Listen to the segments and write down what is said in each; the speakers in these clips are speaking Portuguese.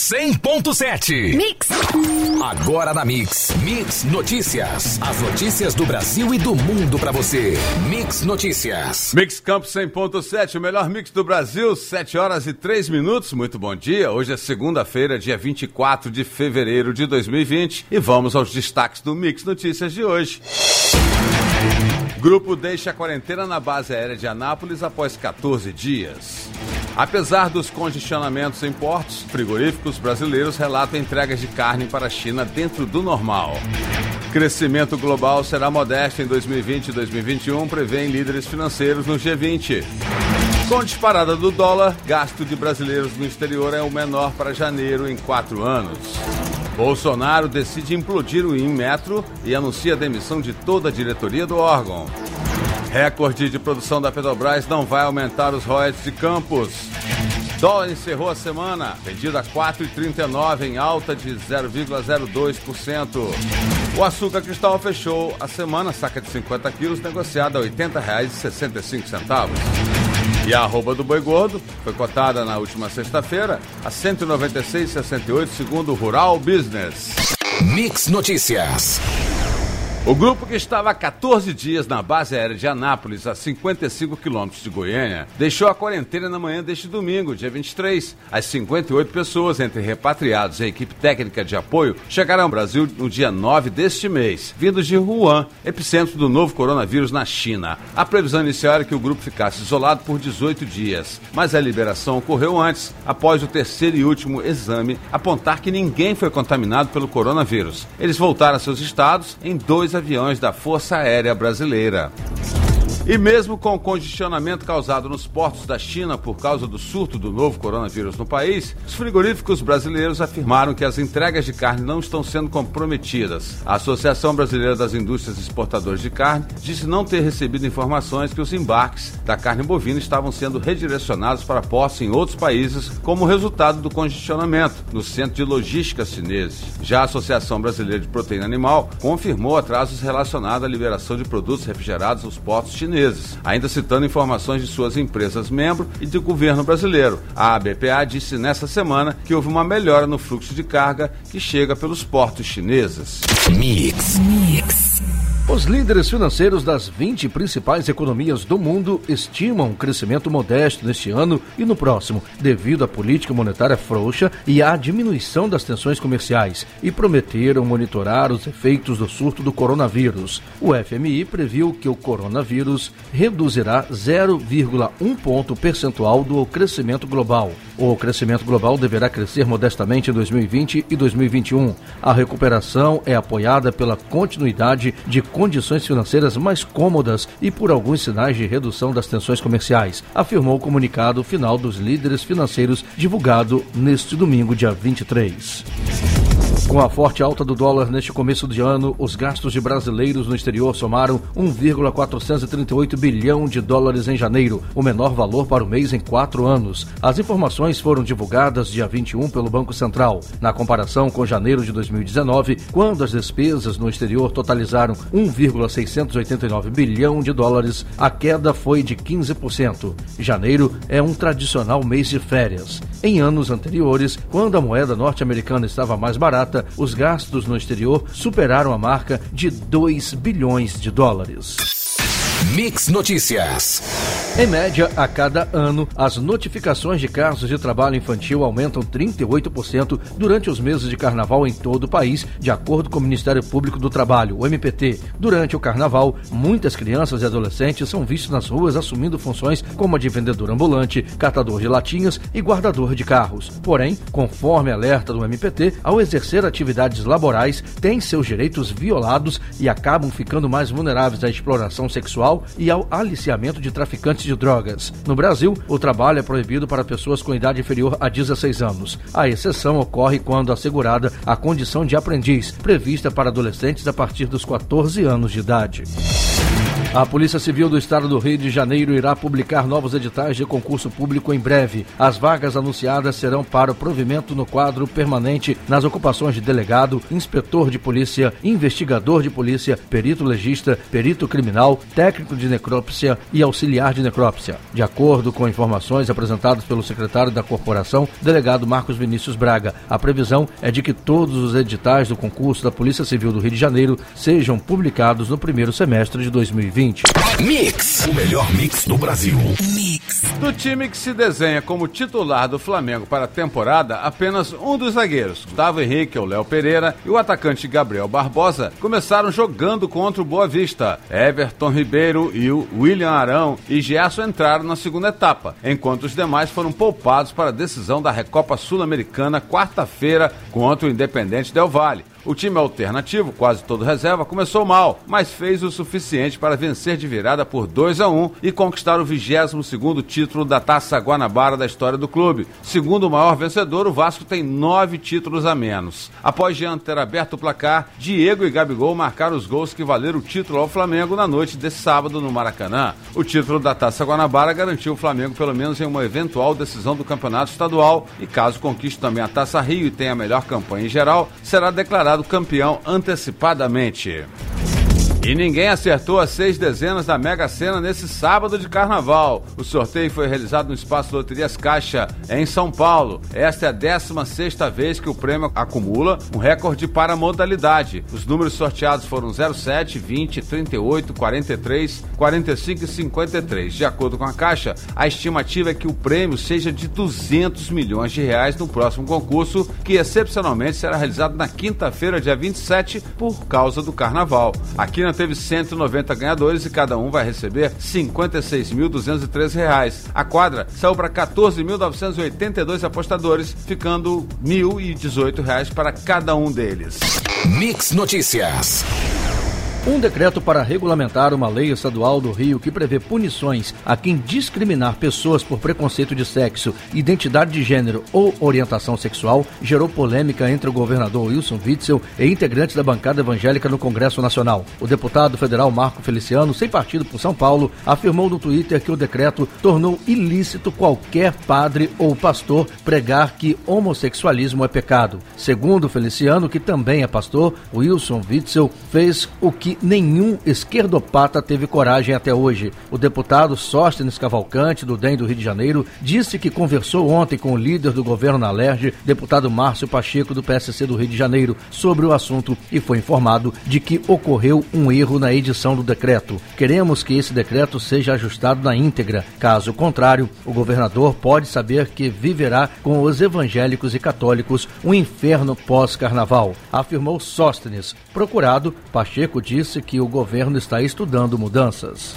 100.7. Mix. Agora na Mix. Mix Notícias. As notícias do Brasil e do mundo para você. Mix Notícias. Mix Campos 100.7, o melhor mix do Brasil, 7 horas e 3 minutos. Muito bom dia. Hoje é segunda-feira, dia 24 de fevereiro de 2020 e vamos aos destaques do Mix Notícias de hoje. Grupo deixa a quarentena na base aérea de Anápolis após 14 dias. Apesar dos congestionamentos em portos, frigoríficos brasileiros relatam entregas de carne para a China dentro do normal. Crescimento global será modesto em 2020 e 2021, prevêem líderes financeiros no G20. Com disparada do dólar, gasto de brasileiros no exterior é o menor para janeiro em quatro anos. Bolsonaro decide implodir o Inmetro e anuncia a demissão de toda a diretoria do órgão. Recorde de produção da Petrobras não vai aumentar os royalties de Campos. Dólar encerrou a semana, vendido a 4,39 em alta de 0,02%. O açúcar cristal fechou a semana, saca de 50 quilos, negociada a R$ 80,65. E a arroba do boi gordo foi cotada na última sexta-feira a 196,68 segundo o Rural Business. Mix Notícias. O grupo que estava há 14 dias na base aérea de Anápolis, a 55 quilômetros de Goiânia, deixou a quarentena na manhã deste domingo, dia 23. As 58 pessoas, entre repatriados e a equipe técnica de apoio, chegaram ao Brasil no dia 9 deste mês, vindos de Wuhan, epicentro do novo coronavírus na China. A previsão inicial era que o grupo ficasse isolado por 18 dias, mas a liberação ocorreu antes, após o terceiro e último exame apontar que ninguém foi contaminado pelo coronavírus. Eles voltaram a seus estados em dois aviões da Força Aérea Brasileira. E mesmo com o congestionamento causado nos portos da China por causa do surto do novo coronavírus no país, os frigoríficos brasileiros afirmaram que as entregas de carne não estão sendo comprometidas. A Associação Brasileira das Indústrias Exportadoras de Carne disse não ter recebido informações que os embarques da carne bovina estavam sendo redirecionados para portos em outros países como resultado do congestionamento no centro de logística chineses. Já a Associação Brasileira de Proteína Animal confirmou atrasos relacionados à liberação de produtos refrigerados aos portos chineses chineses, ainda citando informações de suas empresas membro e do governo brasileiro. A ABPA disse nesta semana que houve uma melhora no fluxo de carga que chega pelos portos chineses. Mix. Mix. Os líderes financeiros das 20 principais economias do mundo estimam um crescimento modesto neste ano e no próximo, devido à política monetária frouxa e à diminuição das tensões comerciais, e prometeram monitorar os efeitos do surto do coronavírus. O FMI previu que o coronavírus reduzirá 0,1 ponto percentual do crescimento global. O crescimento global deverá crescer modestamente em 2020 e 2021. A recuperação é apoiada pela continuidade de condições financeiras mais cômodas e por alguns sinais de redução das tensões comerciais, afirmou o comunicado final dos líderes financeiros divulgado neste domingo, dia 23. Com a forte alta do dólar neste começo de ano, os gastos de brasileiros no exterior somaram 1,438 bilhão de dólares em janeiro, o menor valor para o mês em quatro anos. As informações foram divulgadas dia 21 pelo Banco Central. Na comparação com janeiro de 2019, quando as despesas no exterior totalizaram 1,689 bilhão de dólares, a queda foi de 15%. Janeiro é um tradicional mês de férias. Em anos anteriores, quando a moeda norte-americana estava mais barata, os gastos no exterior superaram a marca de 2 bilhões de dólares. Mix Notícias. Em média, a cada ano, as notificações de casos de trabalho infantil aumentam 38% durante os meses de carnaval em todo o país, de acordo com o Ministério Público do Trabalho, o MPT. Durante o carnaval, muitas crianças e adolescentes são vistos nas ruas assumindo funções como a de vendedor ambulante, catador de latinhas e guardador de carros. Porém, conforme alerta do MPT, ao exercer atividades laborais, têm seus direitos violados e acabam ficando mais vulneráveis à exploração sexual e ao aliciamento de traficantes de drogas. No Brasil, o trabalho é proibido para pessoas com idade inferior a 16 anos. A exceção ocorre quando assegurada a condição de aprendiz, prevista para adolescentes a partir dos 14 anos de idade. A Polícia Civil do Estado do Rio de Janeiro irá publicar novos editais de concurso público em breve. As vagas anunciadas serão para o provimento no quadro permanente nas ocupações de delegado, inspetor de polícia, investigador de polícia, perito legista, perito criminal, técnico de necrópsia e auxiliar de necrópsia. De acordo com informações apresentadas pelo secretário da corporação, delegado Marcos Vinícius Braga, a previsão é de que todos os editais do concurso da Polícia Civil do Rio de Janeiro sejam publicados no primeiro semestre de 2020. 2020. Mix, o melhor mix do Brasil. Mix. Do time que se desenha como titular do Flamengo para a temporada, apenas um dos zagueiros, Gustavo Henrique ou Léo Pereira, e o atacante Gabriel Barbosa começaram jogando contra o Boa Vista. Everton Ribeiro e o William Arão e Gerson entraram na segunda etapa, enquanto os demais foram poupados para a decisão da Recopa Sul-Americana quarta-feira contra o Independente Del Valle. O time alternativo, quase todo reserva, começou mal, mas fez o suficiente para vencer de virada por 2 a 1 e conquistar o 22º título da Taça Guanabara da história do clube. Segundo o maior vencedor, o Vasco tem nove títulos a menos. Após Jean ter aberto o placar, Diego e Gabigol marcaram os gols que valeram o título ao Flamengo na noite desse sábado no Maracanã. O título da Taça Guanabara garantiu o Flamengo pelo menos em uma eventual decisão do campeonato estadual e caso conquiste também a Taça Rio e tenha a melhor campanha em geral, será declarado declarado campeão antecipadamente. E ninguém acertou as seis dezenas da Mega Sena nesse sábado de carnaval. O sorteio foi realizado no Espaço Loterias Caixa, em São Paulo. Esta é a 16 vez que o prêmio acumula um recorde para a modalidade. Os números sorteados foram 07, 20, 38, 43, 45 e 53. De acordo com a Caixa, a estimativa é que o prêmio seja de 200 milhões de reais no próximo concurso, que excepcionalmente será realizado na quinta-feira, dia 27, por causa do carnaval. Aqui na teve 190 ganhadores e cada um vai receber R$ 56.203. A quadra saiu para 14.982 apostadores, ficando R$ 1.018 para cada um deles. Mix Notícias. Um decreto para regulamentar uma lei estadual do Rio que prevê punições a quem discriminar pessoas por preconceito de sexo, identidade de gênero ou orientação sexual gerou polêmica entre o governador Wilson Witzel e integrantes da bancada evangélica no Congresso Nacional. O deputado federal Marco Feliciano, sem partido por São Paulo, afirmou no Twitter que o decreto tornou ilícito qualquer padre ou pastor pregar que homossexualismo é pecado. Segundo Feliciano, que também é pastor, Wilson Witzel fez o que que nenhum esquerdopata teve coragem até hoje. O deputado Sóstenes Cavalcante, do DEM do Rio de Janeiro, disse que conversou ontem com o líder do governo na LERJ, deputado Márcio Pacheco, do PSC do Rio de Janeiro, sobre o assunto e foi informado de que ocorreu um erro na edição do decreto. Queremos que esse decreto seja ajustado na íntegra. Caso contrário, o governador pode saber que viverá com os evangélicos e católicos um inferno pós-carnaval, afirmou Sóstenes. Procurado, Pacheco disse disse que o governo está estudando mudanças.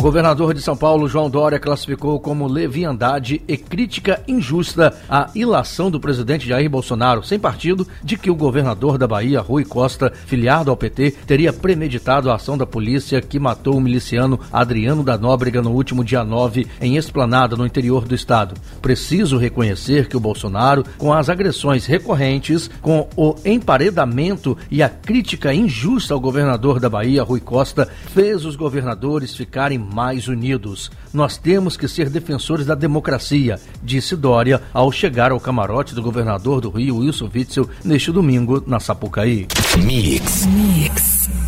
O governador de São Paulo, João Dória, classificou como leviandade e crítica injusta a ilação do presidente Jair Bolsonaro, sem partido, de que o governador da Bahia, Rui Costa, filiado ao PT, teria premeditado a ação da polícia que matou o miliciano Adriano da Nóbrega no último dia 9 em Esplanada, no interior do estado. Preciso reconhecer que o Bolsonaro, com as agressões recorrentes, com o emparedamento e a crítica injusta ao governador da Bahia, Rui Costa, fez os governadores ficarem mais unidos. Nós temos que ser defensores da democracia, disse Dória ao chegar ao camarote do governador do Rio, Wilson Witzel, neste domingo, na Sapucaí. Mix. Mix.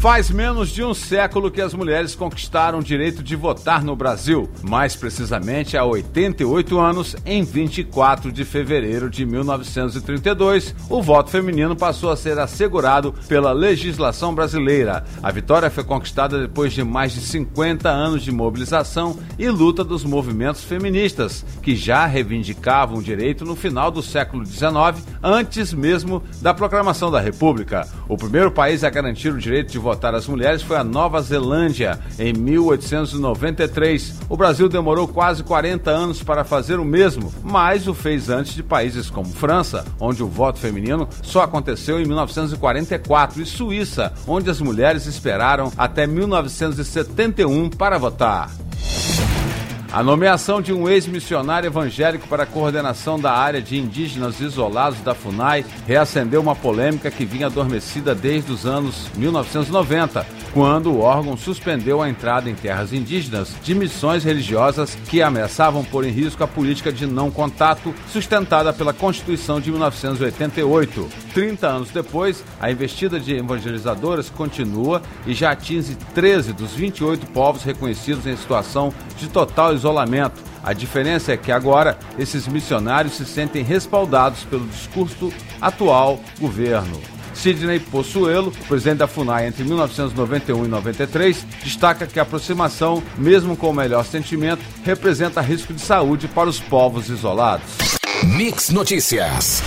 Faz menos de um século que as mulheres conquistaram o direito de votar no Brasil, mais precisamente há 88 anos, em 24 de fevereiro de 1932, o voto feminino passou a ser assegurado pela legislação brasileira. A vitória foi conquistada depois de mais de 50 anos de mobilização e luta dos movimentos feministas, que já reivindicavam o direito no final do século XIX, antes mesmo da proclamação da República. O primeiro país a garantir o direito de votar as mulheres foi a Nova Zelândia, em 1893. O Brasil demorou quase 40 anos para fazer o mesmo, mas o fez antes de países como França, onde o voto feminino só aconteceu em 1944, e Suíça, onde as mulheres esperaram até 1971 para votar. A nomeação de um ex-missionário evangélico para a coordenação da área de indígenas isolados da FUNAI reacendeu uma polêmica que vinha adormecida desde os anos 1990, quando o órgão suspendeu a entrada em terras indígenas de missões religiosas que ameaçavam pôr em risco a política de não contato sustentada pela Constituição de 1988. 30 anos depois, a investida de evangelizadoras continua e já atinge 13 dos 28 povos reconhecidos em situação de total isolamento. A diferença é que agora esses missionários se sentem respaldados pelo discurso atual governo. Sidney Possuelo, presidente da FUNAI entre 1991 e 93, destaca que a aproximação, mesmo com o melhor sentimento, representa risco de saúde para os povos isolados. Mix Notícias.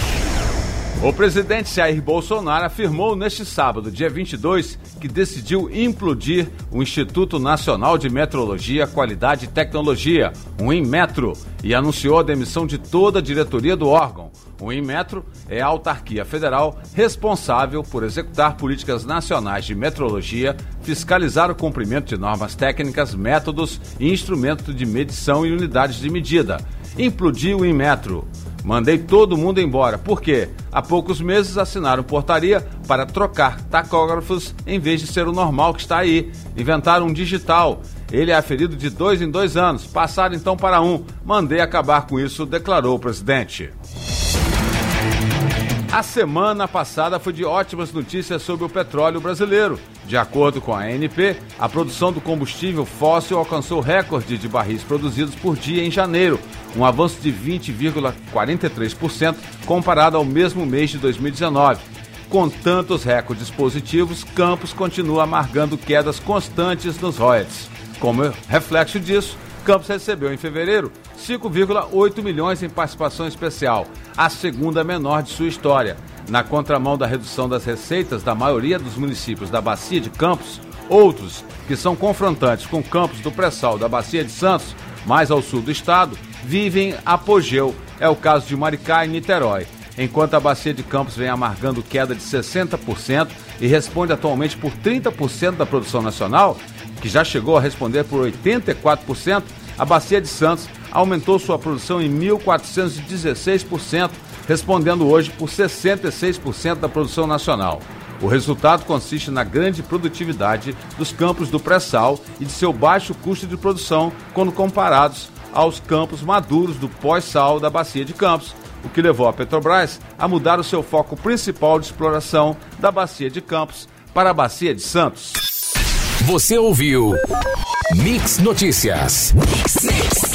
O presidente Jair Bolsonaro afirmou neste sábado, dia 22, que decidiu implodir o Instituto Nacional de Metrologia, Qualidade e Tecnologia, o INMetro, e anunciou a demissão de toda a diretoria do órgão. O INMetro é a autarquia federal responsável por executar políticas nacionais de metrologia, fiscalizar o cumprimento de normas técnicas, métodos e instrumentos de medição e unidades de medida. Implodiu o INMetro. Mandei todo mundo embora, porque há poucos meses assinaram portaria para trocar tacógrafos em vez de ser o normal que está aí. Inventaram um digital. Ele é aferido de dois em dois anos. Passaram então para um. Mandei acabar com isso, declarou o presidente. A semana passada foi de ótimas notícias sobre o petróleo brasileiro. De acordo com a ANP, a produção do combustível fóssil alcançou recorde de barris produzidos por dia em janeiro, um avanço de 20,43% comparado ao mesmo mês de 2019. Com tantos recordes positivos, Campos continua amargando quedas constantes nos royalties. Como reflexo disso, Campos recebeu em fevereiro 5,8 milhões em participação especial, a segunda menor de sua história. Na contramão da redução das receitas da maioria dos municípios da Bacia de Campos, outros que são confrontantes com Campos do Pré-Sal da Bacia de Santos, mais ao sul do estado, vivem apogeu. É o caso de Maricá e Niterói. Enquanto a Bacia de Campos vem amargando queda de 60% e responde atualmente por 30% da produção nacional, que já chegou a responder por 84%, a Bacia de Santos aumentou sua produção em 1.416%, respondendo hoje por 66% da produção nacional. O resultado consiste na grande produtividade dos campos do pré-sal e de seu baixo custo de produção quando comparados aos campos maduros do pós-sal da Bacia de Campos, o que levou a Petrobras a mudar o seu foco principal de exploração da Bacia de Campos para a Bacia de Santos. Você ouviu Mix Notícias. Mix, mix.